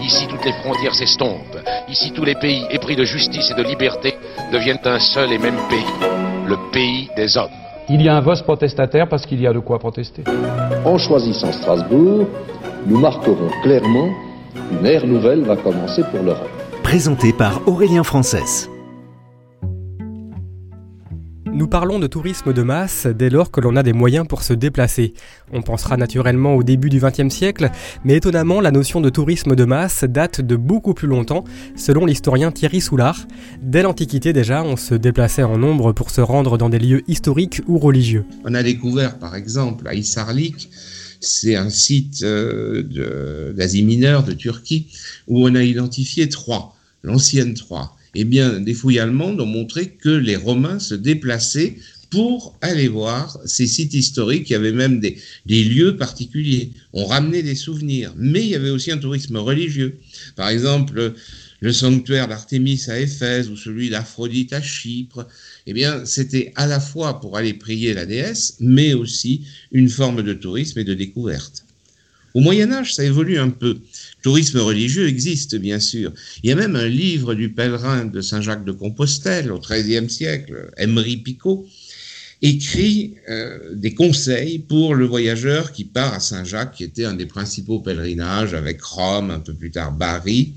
Ici, toutes les frontières s'estompent. Ici, tous les pays épris de justice et de liberté deviennent un seul et même pays, le pays des hommes. Il y a un vote protestataire parce qu'il y a de quoi protester. En choisissant Strasbourg, nous marquerons clairement qu'une ère nouvelle va commencer pour l'Europe. Présenté par Aurélien Frances. Nous parlons de tourisme de masse dès lors que l'on a des moyens pour se déplacer. On pensera naturellement au début du XXe siècle, mais étonnamment, la notion de tourisme de masse date de beaucoup plus longtemps, selon l'historien Thierry Soulard. Dès l'Antiquité déjà, on se déplaçait en nombre pour se rendre dans des lieux historiques ou religieux. On a découvert par exemple à Isarlik, c'est un site euh, d'Asie mineure, de Turquie, où on a identifié Troie, l'ancienne Troie eh bien, des fouilles allemandes ont montré que les Romains se déplaçaient pour aller voir ces sites historiques. Il y avait même des, lieux particuliers. On ramenait des souvenirs. Mais il y avait aussi un tourisme religieux. Par exemple, le sanctuaire d'Artémis à Éphèse ou celui d'Aphrodite à Chypre. Eh bien, c'était à la fois pour aller prier la déesse, mais aussi une forme de tourisme et de découverte. Au Moyen Âge, ça évolue un peu. Le tourisme religieux existe, bien sûr. Il y a même un livre du pèlerin de Saint-Jacques de Compostelle au XIIIe siècle, Emery Picot, écrit euh, des conseils pour le voyageur qui part à Saint-Jacques, qui était un des principaux pèlerinages, avec Rome, un peu plus tard Bari.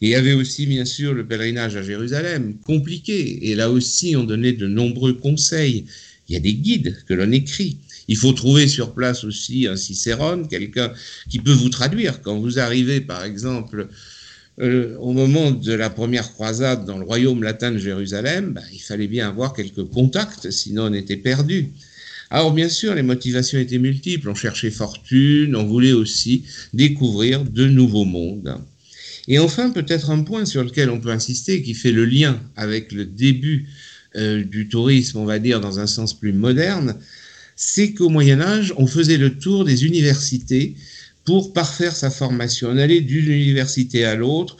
Il y avait aussi, bien sûr, le pèlerinage à Jérusalem, compliqué. Et là aussi, on donnait de nombreux conseils. Il y a des guides que l'on écrit. Il faut trouver sur place aussi un Cicérone, quelqu'un qui peut vous traduire. Quand vous arrivez, par exemple, euh, au moment de la première croisade dans le royaume latin de Jérusalem, bah, il fallait bien avoir quelques contacts, sinon on était perdu. Alors bien sûr, les motivations étaient multiples. On cherchait fortune, on voulait aussi découvrir de nouveaux mondes. Et enfin, peut-être un point sur lequel on peut insister, qui fait le lien avec le début euh, du tourisme, on va dire, dans un sens plus moderne, c'est qu'au Moyen Âge, on faisait le tour des universités pour parfaire sa formation. On allait d'une université à l'autre,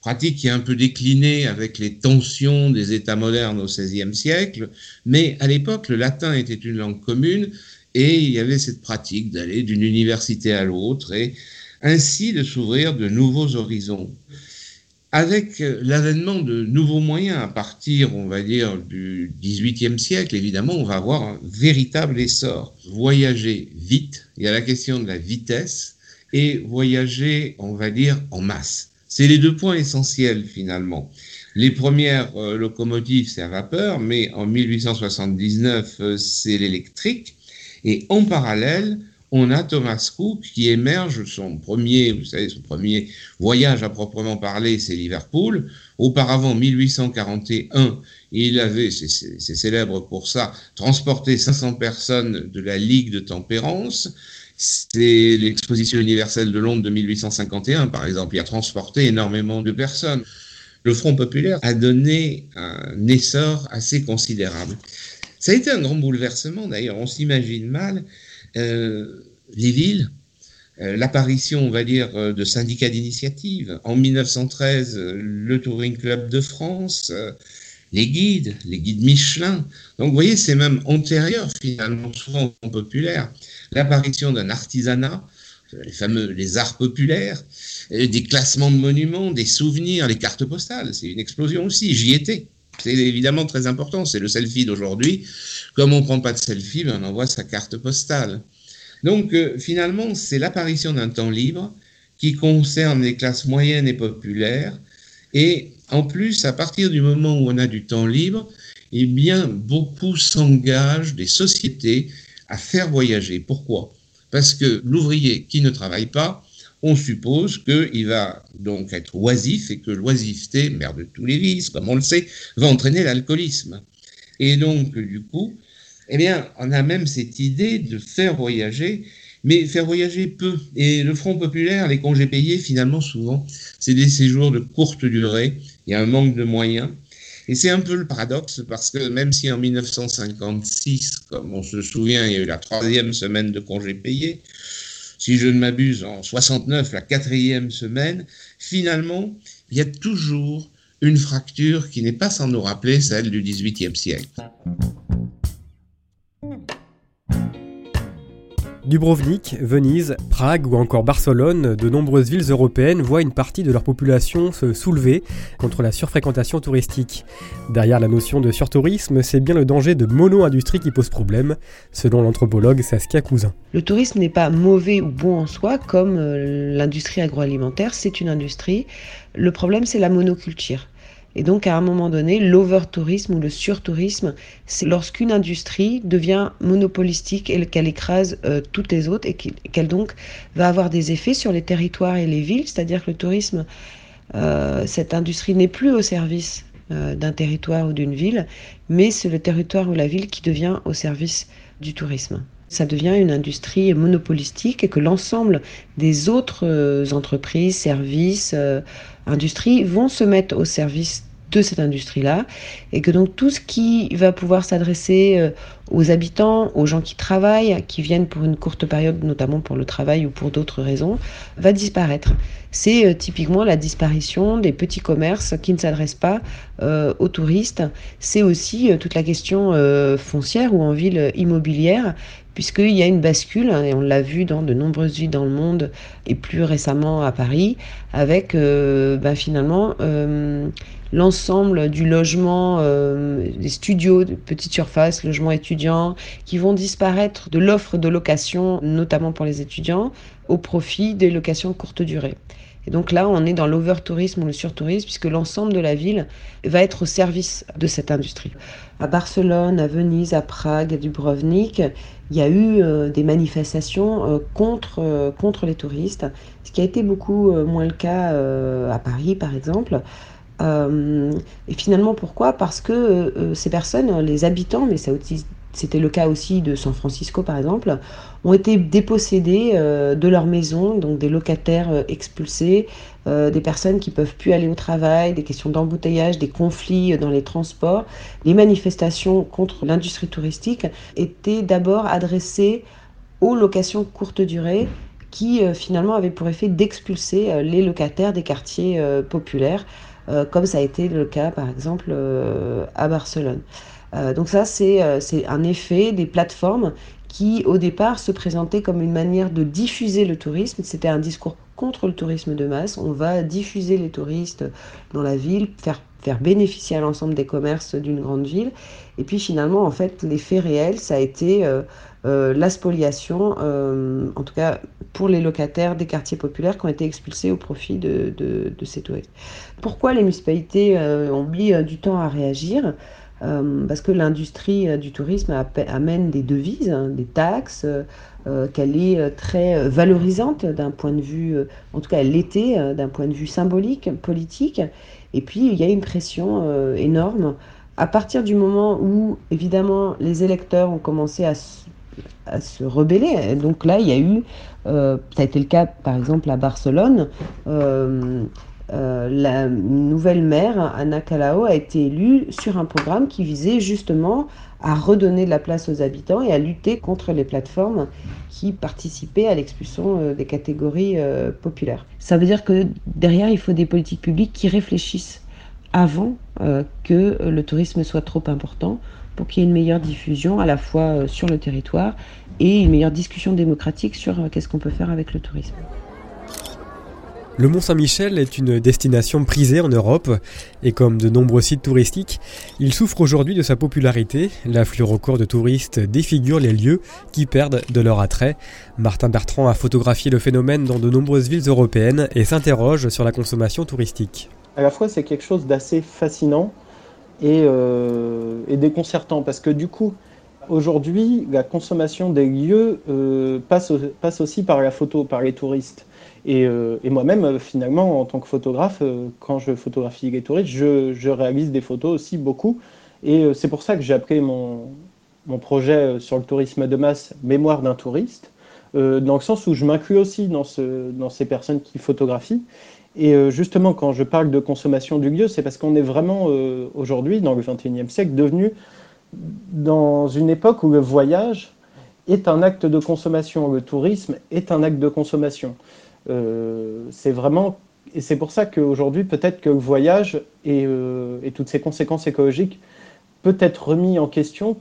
pratique qui est un peu déclinée avec les tensions des États modernes au XVIe siècle, mais à l'époque, le latin était une langue commune et il y avait cette pratique d'aller d'une université à l'autre et ainsi de s'ouvrir de nouveaux horizons avec l'avènement de nouveaux moyens à partir, on va dire, du XVIIIe siècle, évidemment, on va avoir un véritable essor. Voyager vite, il y a la question de la vitesse, et voyager, on va dire, en masse. C'est les deux points essentiels finalement. Les premières euh, locomotives, c'est à vapeur, mais en 1879, euh, c'est l'électrique. Et en parallèle, on a Thomas Cook qui émerge son premier, vous savez, son premier voyage à proprement parler, c'est Liverpool. Auparavant, 1841, il avait, c'est célèbre pour ça, transporté 500 personnes de la Ligue de Tempérance. C'est l'exposition universelle de Londres de 1851, par exemple, il a transporté énormément de personnes. Le Front populaire a donné un essor assez considérable. Ça a été un grand bouleversement, d'ailleurs, on s'imagine mal euh, les villes, euh, l'apparition, on va dire, euh, de syndicats d'initiative. En 1913, le Touring Club de France, les guides, les guides Michelin. Donc, vous voyez, c'est même antérieur, finalement, souvent populaire. L'apparition d'un artisanat, les fameux les arts populaires, des classements de monuments, des souvenirs, les cartes postales. C'est une explosion aussi. J'y étais. C'est évidemment très important. C'est le selfie d'aujourd'hui. Comme on ne prend pas de selfie, ben, on envoie sa carte postale. Donc euh, finalement, c'est l'apparition d'un temps libre qui concerne les classes moyennes et populaires. Et en plus, à partir du moment où on a du temps libre, eh bien, beaucoup s'engagent des sociétés à faire voyager. Pourquoi? Parce que l'ouvrier qui ne travaille pas, on suppose qu'il va donc être oisif et que l'oisiveté, mère de tous les vices, comme on le sait, va entraîner l'alcoolisme. Et donc, du coup, eh bien, on a même cette idée de faire voyager, mais faire voyager peu. Et le Front populaire, les congés payés, finalement, souvent, c'est des séjours de courte durée. Il y a un manque de moyens. Et c'est un peu le paradoxe parce que même si en 1956, comme on se souvient, il y a eu la troisième semaine de congés payés, si je ne m'abuse, en 69, la quatrième semaine, finalement, il y a toujours une fracture qui n'est pas sans nous rappeler celle du XVIIIe siècle. Dubrovnik, Venise, Prague ou encore Barcelone, de nombreuses villes européennes voient une partie de leur population se soulever contre la surfréquentation touristique. Derrière la notion de surtourisme, c'est bien le danger de mono-industrie qui pose problème, selon l'anthropologue Saskia Cousin. Le tourisme n'est pas mauvais ou bon en soi, comme euh, l'industrie agroalimentaire, c'est une industrie. Le problème, c'est la monoculture. Et donc, à un moment donné, l'over-tourisme ou le surtourisme, c'est lorsqu'une industrie devient monopolistique et qu'elle écrase euh, toutes les autres et qu'elle donc va avoir des effets sur les territoires et les villes. C'est-à-dire que le tourisme, euh, cette industrie n'est plus au service euh, d'un territoire ou d'une ville, mais c'est le territoire ou la ville qui devient au service du tourisme ça devient une industrie monopolistique et que l'ensemble des autres entreprises, services, industries vont se mettre au service de cette industrie-là, et que donc tout ce qui va pouvoir s'adresser euh, aux habitants, aux gens qui travaillent, qui viennent pour une courte période, notamment pour le travail ou pour d'autres raisons, va disparaître. C'est euh, typiquement la disparition des petits commerces qui ne s'adressent pas euh, aux touristes. C'est aussi toute la question foncière ou en ville immobilière puisqu'il y a une bascule, hein, et on l'a vu dans de nombreuses villes dans le monde, et plus récemment à Paris, avec bah, finalement l'ensemble du logement, euh, des studios de petite surface, logements étudiants, qui vont disparaître de l'offre de location, notamment pour les étudiants, au profit des locations courte durée. Et donc là, on est dans l'over-tourisme ou le surtourisme, puisque l'ensemble de la ville va être au service de cette industrie. À Barcelone, à Venise, à Prague, à Dubrovnik, il y a eu euh, des manifestations euh, contre, contre les touristes, ce qui a été beaucoup moins le cas à Paris, par exemple. Euh, et finalement, pourquoi? Parce que euh, ces personnes, les habitants, mais c'était le cas aussi de San Francisco par exemple, ont été dépossédés euh, de leur maison, donc des locataires expulsés, des personnes qui peuvent plus aller au travail, des questions d'embouteillage, des conflits dans les transports. Les manifestations contre l'industrie touristique étaient d'abord adressées aux locations courte durée qui finalement avaient pour effet d'expulser les locataires des quartiers populaires comme ça a été le cas par exemple euh, à Barcelone. Euh, donc ça, c'est un effet des plateformes qui, au départ, se présentaient comme une manière de diffuser le tourisme. C'était un discours contre le tourisme de masse. On va diffuser les touristes dans la ville, faire, faire bénéficier à l'ensemble des commerces d'une grande ville. Et puis finalement, en fait, l'effet réel, ça a été euh, la spoliation, euh, en tout cas pour les locataires des quartiers populaires qui ont été expulsés au profit de, ces touristes. Pourquoi les municipalités euh, ont mis du temps à réagir? Parce que l'industrie du tourisme amène des devises, hein, des taxes, qu'elle est très valorisante d'un point de vue, en tout cas elle l'était d'un point de vue symbolique, politique. Et puis il y a une pression énorme à partir du moment où, évidemment, les électeurs ont commencé à à se rebeller. Donc là, il y a eu, euh, ça a été le cas par exemple à Barcelone, euh, euh, la nouvelle maire, Anna Calao, a été élue sur un programme qui visait justement à redonner de la place aux habitants et à lutter contre les plateformes qui participaient à l'expulsion des catégories populaires. Ça veut dire que derrière, il faut des politiques publiques qui réfléchissent avant que le tourisme soit trop important pour qu'il y ait une meilleure diffusion à la fois euh, sur le territoire et une meilleure discussion démocratique sur euh, qu'est-ce qu'on peut faire avec le tourisme. Le Mont Saint-Michel est une destination prisée en Europe et comme de nombreux sites touristiques, il souffre aujourd'hui de sa popularité. L'afflux record de touristes défigure les lieux qui perdent de leur attrait. Martin Bertrand a photographié le phénomène dans de nombreuses villes européennes et s'interroge sur la consommation touristique. À la fois, c'est quelque chose d'assez fascinant euh, et, déconcertant parce que du coup, aujourd'hui, la consommation des lieux euh, passe, aussi par la photo, par les touristes. Et, euh, moi-même, finalement, en tant que photographe, quand je photographie les touristes, je, réalise des photos aussi beaucoup. Et c'est pour ça que j'ai appelé mon, projet sur le tourisme de masse Mémoire d'un touriste, dans le sens où je m'inclus aussi dans, ce, dans ces personnes qui photographient. Et euh, justement, quand je parle de consommation du lieu, c'est parce qu'on est vraiment euh, aujourd'hui, dans le XXIe siècle, devenu dans une époque où le voyage est un acte de consommation, le tourisme est un acte de consommation. Euh, c'est vraiment, et c'est pour ça qu'aujourd'hui, peut-être que le voyage et, et, toutes ses conséquences écologiques peut être remis en question,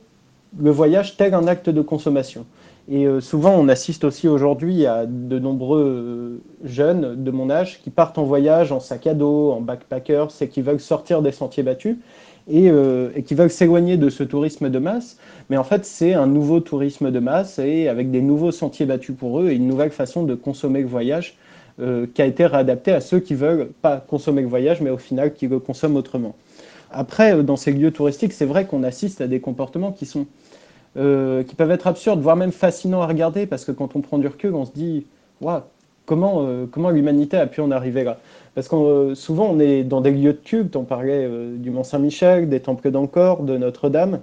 le voyage tel un acte de consommation. Et euh, souvent, on assiste aussi aujourd'hui à de nombreux euh, jeunes de mon âge qui partent en voyage en sac à dos, en backpackers, et qui veulent sortir des sentiers battus et, euh, et qui veulent s'éloigner de ce tourisme de masse. Mais en fait, c'est un nouveau tourisme de masse et avec des nouveaux sentiers battus pour eux et une nouvelle façon de consommer le voyage qui a été réadaptée à ceux qui veulent pas consommer le voyage, mais au final qui le consomment autrement. Après, dans ces lieux touristiques, c'est vrai qu'on assiste à des comportements qui sont euh, qui peuvent être absurdes, voire même fascinants à regarder, parce que quand on prend du recul, on se dit, waouh, comment, euh, comment l'humanité a pu en arriver là Parce que euh, souvent, on est dans des lieux de culte, on parlait du Mont-Saint-Michel, des temples d'Ancor, de Notre-Dame,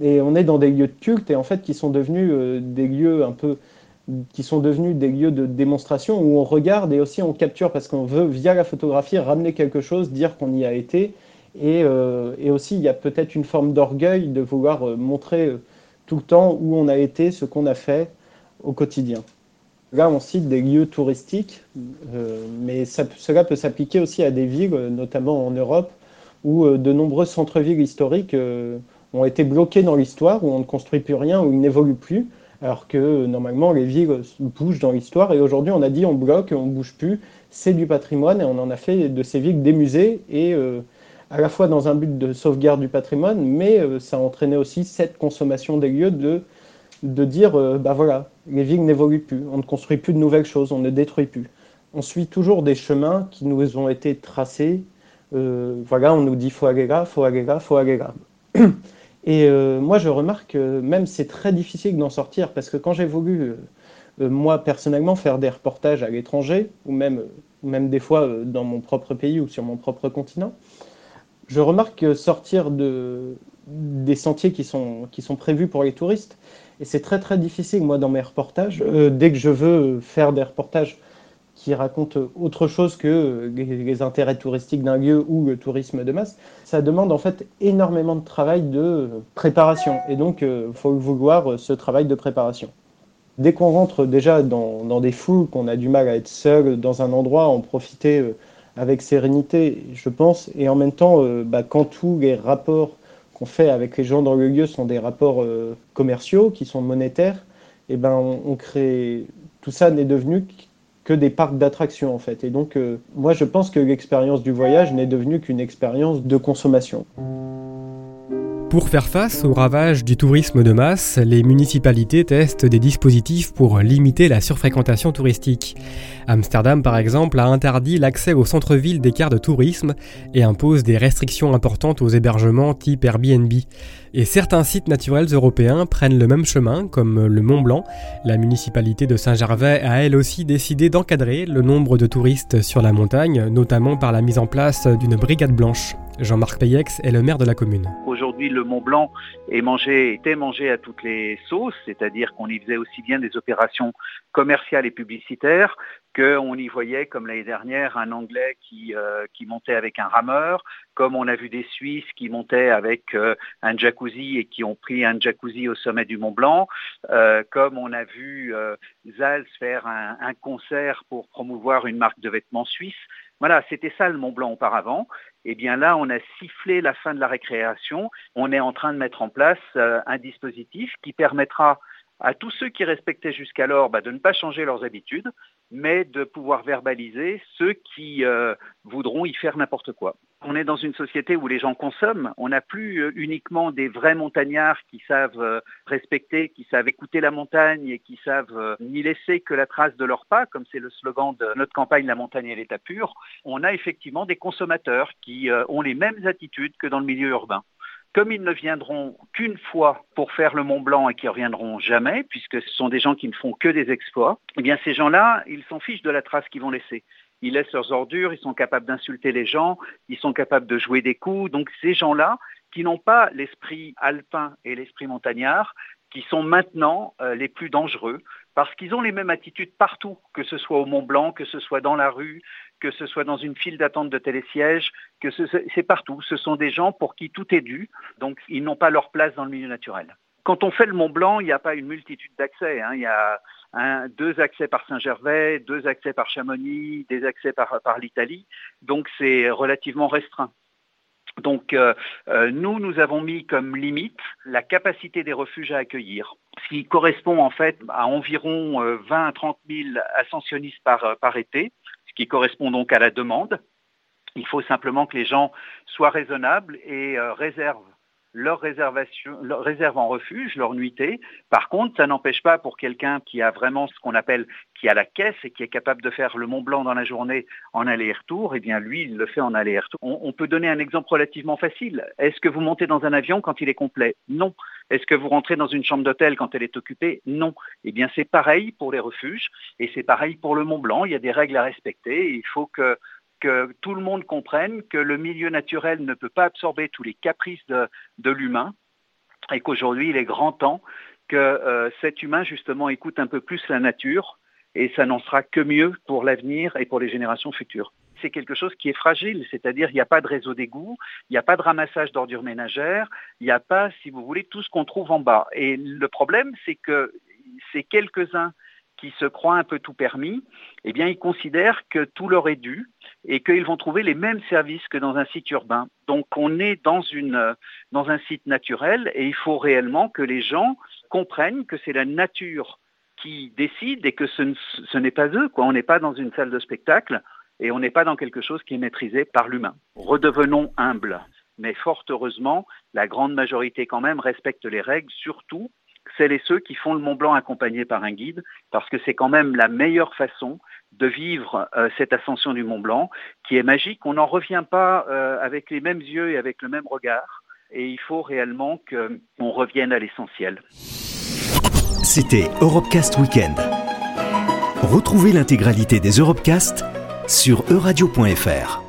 et on est dans des lieux de culte, et en fait, qui sont devenus des lieux un peu qui sont devenus des lieux de démonstration où on regarde et aussi on capture parce qu'on veut, via la photographie, ramener quelque chose, dire qu'on y a été. Et aussi, il y a peut-être une forme d'orgueil de vouloir montrer tout le temps où on a été, ce qu'on a fait au quotidien. Là, on cite des lieux touristiques, euh, mais cela peut s'appliquer aussi à des villes, notamment en Europe, où euh, de nombreux centres-villes historiques euh, ont été bloqués dans l'histoire, où on ne construit plus rien, où ils n'évoluent plus, alors que normalement les villes bougent dans l'histoire. Et aujourd'hui, on a dit on bloque, on ne bouge plus, c'est du patrimoine, et on en a fait de ces villes des musées et à la fois dans un but de sauvegarde du patrimoine, mais euh, ça entraînait aussi cette consommation des lieux de, de dire, euh, bah voilà, les villes n'évoluent plus, on ne construit plus de nouvelles choses, on ne détruit plus. On suit toujours des chemins qui nous ont été tracés. Euh, voilà, on nous dit faut aller là, faut aller là, faut. Et moi, je remarque que même c'est très difficile d'en sortir parce que quand j'ai voulu, moi personnellement, faire des reportages à l'étranger ou même, des fois dans mon propre pays ou sur mon propre continent, je remarque que sortir de, des sentiers qui sont, qui sont prévus pour les touristes, et c'est très très difficile, moi, dans mes reportages, euh, dès que je veux faire des reportages qui racontent autre chose que les, intérêts touristiques d'un lieu ou le tourisme de masse, ça demande en fait énormément de travail de préparation. Et donc, il euh, faut vouloir ce travail de préparation. Dès qu'on rentre déjà dans, des foules, qu'on a du mal à être seul dans un endroit, en profiter euh, avec sérénité, je pense, et en même temps, euh, bah, quand tous les rapports qu'on fait avec les gens dans le lieu sont des rapports euh, commerciaux, qui sont monétaires, et eh ben on, crée tout ça n'est devenu que des parcs d'attractions en fait. Et donc, euh, moi, je pense que l'expérience du voyage n'est devenue qu'une expérience de consommation. Pour faire face aux ravages du tourisme de masse, les municipalités testent des dispositifs pour limiter la surfréquentation touristique. Amsterdam, par exemple, a interdit l'accès au centre-ville des quarts de tourisme et impose des restrictions importantes aux hébergements type Airbnb. Et certains sites naturels européens prennent le même chemin, comme le Mont Blanc. La municipalité de Saint-Gervais a elle aussi décidé d'encadrer le nombre de touristes sur la montagne, notamment par la mise en place d'une brigade blanche. Jean-Marc Payex est le maire de la commune. Aujourd'hui, le Mont Blanc est mangé, était mangé à toutes les sauces, c'est-à-dire qu'on y faisait aussi bien des opérations commerciales et publicitaires qu'on y voyait, comme l'année dernière, un Anglais qui, euh, qui montait avec un rameur, comme on a vu des Suisses qui montaient avec euh, un jacuzzi et qui ont pris un jacuzzi au sommet du Mont Blanc, euh, comme on a vu Zals faire un, concert pour promouvoir une marque de vêtements suisse. Voilà, c'était ça le Mont Blanc auparavant. Eh bien là, on a sifflé la fin de la récréation. On est en train de mettre en place euh, un dispositif qui permettra à tous ceux qui respectaient jusqu'alors bah, de ne pas changer leurs habitudes, mais de pouvoir verbaliser ceux qui euh, voudront y faire n'importe quoi. On est dans une société où les gens consomment. On n'a plus euh, uniquement des vrais montagnards qui savent euh, respecter, qui savent écouter la montagne et qui savent n'y laisser que la trace de leurs pas, comme c'est le slogan de notre campagne La montagne et l'état pur. On a effectivement des consommateurs qui ont les mêmes attitudes que dans le milieu urbain comme ils ne viendront qu'une fois pour faire le Mont Blanc et qui reviendront jamais, puisque ce sont des gens qui ne font que des exploits, eh bien ces gens-là, ils s'en fichent de la trace qu'ils vont laisser. Ils laissent leurs ordures, ils sont capables d'insulter les gens, ils sont capables de jouer des coups. Donc ces gens-là, qui n'ont pas l'esprit alpin et l'esprit montagnard, qui sont maintenant euh, les plus dangereux, parce qu'ils ont les mêmes attitudes partout, que ce soit au Mont Blanc, que ce soit dans la rue, que ce soit dans une file d'attente de télésiège, que c'est partout. Ce sont des gens pour qui tout est dû, donc ils n'ont pas leur place dans le milieu naturel. Quand on fait le Mont Blanc, il n'y a pas une multitude d'accès. Hein. Il y deux accès par Saint-Gervais, deux accès par Chamonix, des accès par, l'Italie. Donc c'est relativement restreint. Donc euh, euh, nous, nous avons mis comme limite la capacité des refuges à accueillir, ce qui correspond en fait à environ 20 euh, à 30 000 ascensionnistes par, par été, ce qui correspond donc à la demande. Il faut simplement que les gens soient raisonnables et réservent leur réservation, leur réserve en refuge, leur nuitée. Par contre, ça n'empêche pas pour quelqu'un qui a vraiment ce qu'on appelle, qui a la caisse et qui est capable de faire le Mont Blanc dans la journée en aller-retour, eh bien lui, il le fait en aller-retour. On, peut donner un exemple relativement facile. Est-ce que vous montez dans un avion quand il est complet? Non. Est-ce que vous rentrez dans une chambre d'hôtel quand elle est occupée? Non. Eh bien, c'est pareil pour les refuges et c'est pareil pour le Mont Blanc. Il y a des règles à respecter. il faut que que tout le monde comprenne que le milieu naturel ne peut pas absorber tous les caprices de, l'humain et qu'aujourd'hui il est grand temps que euh, cet humain justement écoute un peu plus la nature et ça n'en sera que mieux pour l'avenir et pour les générations futures. C'est quelque chose qui est fragile, c'est-à-dire il n'y a pas de réseau d'égout, il n'y a pas de ramassage d'ordures ménagères, il n'y a pas, si vous voulez, tout ce qu'on trouve en bas. Et le problème, c'est que ces quelques-uns qui se croient un peu tout permis, eh bien, ils considèrent que tout leur est dû et qu'ils vont trouver les mêmes services que dans un site urbain. Donc, on est dans, une, dans un site naturel et il faut réellement que les gens comprennent que c'est la nature qui décide et que ce, n'est pas eux. Quoi. On n'est pas dans une salle de spectacle et on n'est pas dans quelque chose qui est maîtrisé par l'humain. Redevenons humbles. Mais fort heureusement, la grande majorité quand même respecte les règles, surtout celles et ceux qui font le Mont Blanc accompagné par un guide, parce que c'est quand même la meilleure façon de vivre euh, cette ascension du Mont Blanc, qui est magique. On n'en revient pas euh, avec les mêmes yeux et avec le même regard, et il faut réellement qu'on revienne à l'essentiel. C'était Europecast Weekend. Retrouvez l'intégralité des Europecast sur euradio.fr.